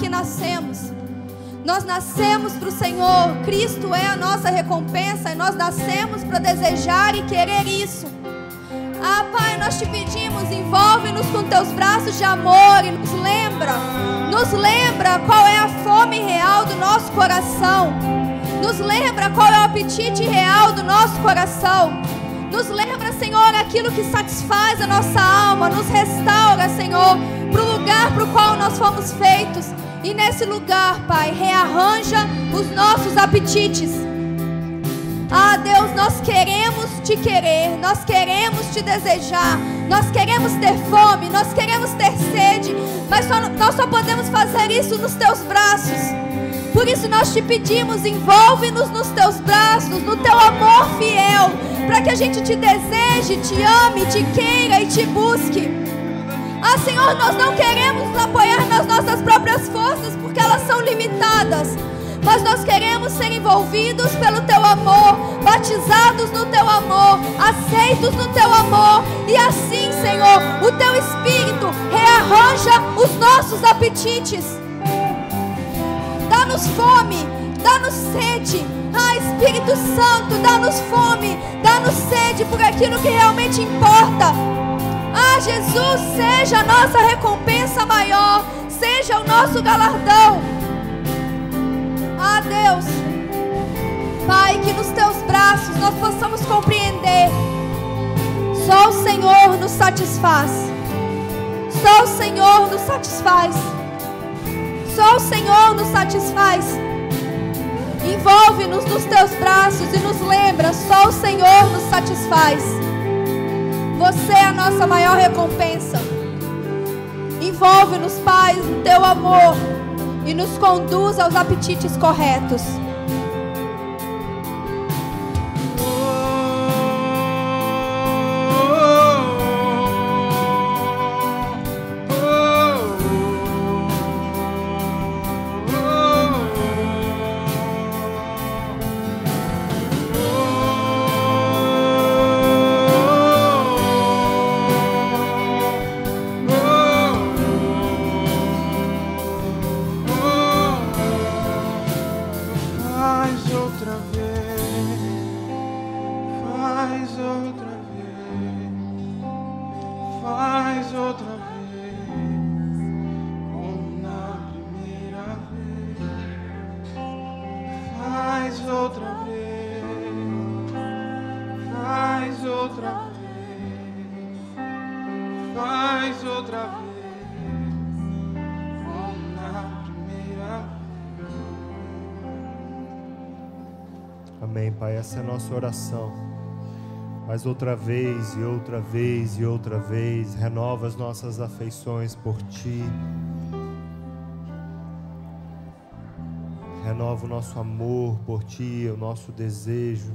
Que nascemos. Nós nascemos para o Senhor, Cristo é a nossa recompensa e nós nascemos para desejar e querer isso. Ah, Pai, nós te pedimos, envolve-nos com teus braços de amor e nos lembra, nos lembra qual é a fome real do nosso coração. Nos lembra qual é o apetite real do nosso coração. Nos lembra, Senhor, aquilo que satisfaz a nossa alma. Nos restaura, Senhor, para o lugar para o qual nós fomos feitos. E nesse lugar, Pai, rearranja os nossos apetites. Ah, Deus, nós queremos te querer, nós queremos te desejar, nós queremos ter fome, nós queremos ter sede, mas só, nós só podemos fazer isso nos teus braços. Por isso nós te pedimos, envolve-nos nos teus braços, no teu amor fiel, para que a gente te deseje, te ame, te queira e te busque. Ah, Senhor, nós não queremos nos apoiar nas nossas próprias forças, porque elas são limitadas mas nós queremos ser envolvidos pelo teu amor, batizados no teu amor, aceitos no teu amor, e assim, Senhor, o teu espírito rearranja os nossos apetites. Dá-nos fome, dá-nos sede. Ah, Espírito Santo, dá-nos fome, dá-nos sede por aquilo que realmente importa. Ah, Jesus, seja a nossa recompensa maior, seja o nosso galardão. Ah, Deus, Pai, que nos teus braços nós possamos compreender. Só o Senhor nos satisfaz. Só o Senhor nos satisfaz. Só o Senhor nos satisfaz. Envolve-nos nos teus braços e nos lembra: só o Senhor nos satisfaz. Você é a nossa maior recompensa. Envolve-nos, Pai, no teu amor e nos conduz aos apetites corretos. Faz outra vez, faz outra vez, faz outra vez. Essa é a nossa oração. Mas outra vez e outra vez e outra vez, renova as nossas afeições por Ti. Renova o nosso amor por Ti, o nosso desejo.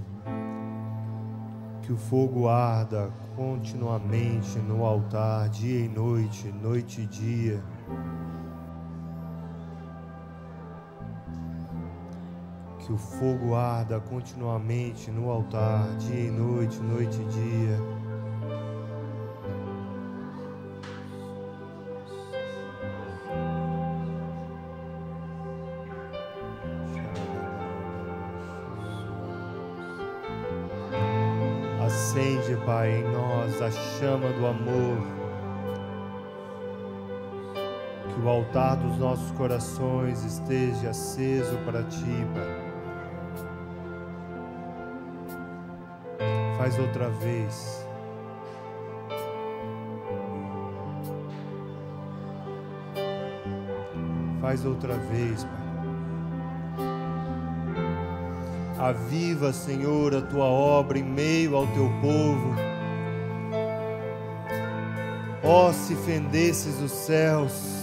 Que o fogo arda continuamente no altar, dia e noite, noite e dia que o fogo arda continuamente no altar, dia e noite, noite e dia. Acende, Pai, em nós a chama do amor. Que o altar dos nossos corações esteja aceso para Ti, Pai. Faz outra vez. Faz outra vez, Pai. Aviva, Senhor, a tua obra em meio ao teu povo. Ó, oh, se fendesses os céus,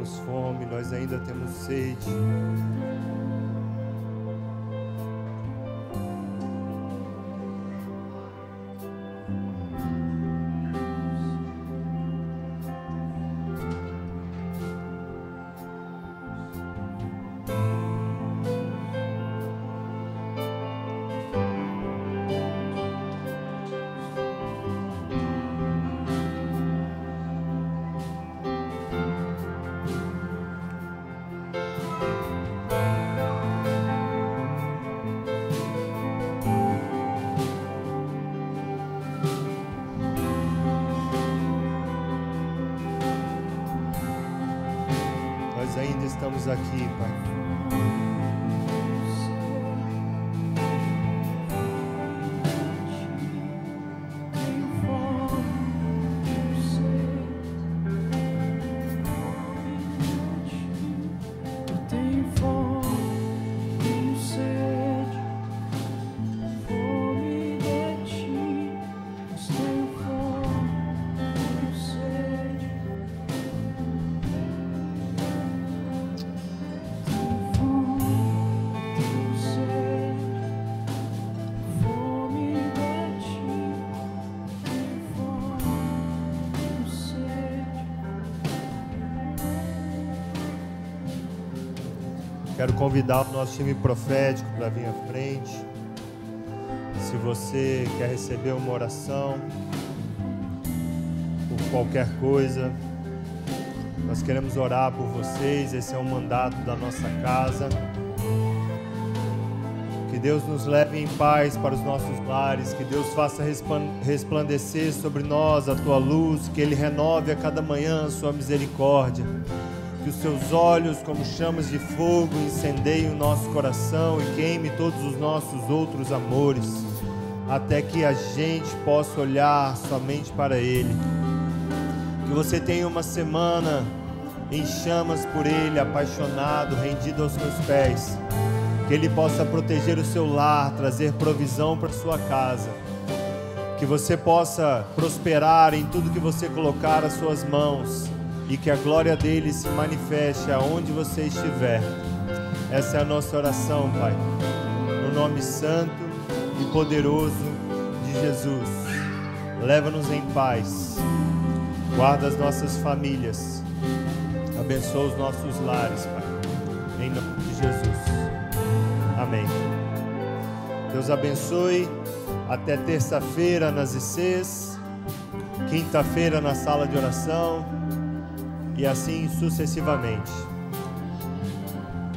temos fome, nós ainda temos sede. Aqui, Pai. Quero convidar o nosso time profético para vir à frente. Se você quer receber uma oração por qualquer coisa, nós queremos orar por vocês. Esse é o mandato da nossa casa. Que Deus nos leve em paz para os nossos lares, que Deus faça resplan- resplandecer sobre nós a tua luz, que Ele renove a cada manhã a sua misericórdia os seus olhos, como chamas de fogo, incendeiem o nosso coração e queime todos os nossos outros amores, até que a gente possa olhar somente para Ele. Que você tenha uma semana em chamas por Ele, apaixonado, rendido aos seus pés. Que Ele possa proteger o seu lar, trazer provisão para sua casa. Que você possa prosperar em tudo que você colocar as suas mãos e que a glória dele se manifeste aonde você estiver. Essa é a nossa oração, Pai. No nome santo e poderoso de Jesus. Leva-nos em paz. Guarda as nossas famílias. Abençoa os nossos lares, Pai. Em nome de Jesus. Amém. Deus abençoe. Até terça-feira nas ICs. Quinta-feira na sala de oração. E assim sucessivamente.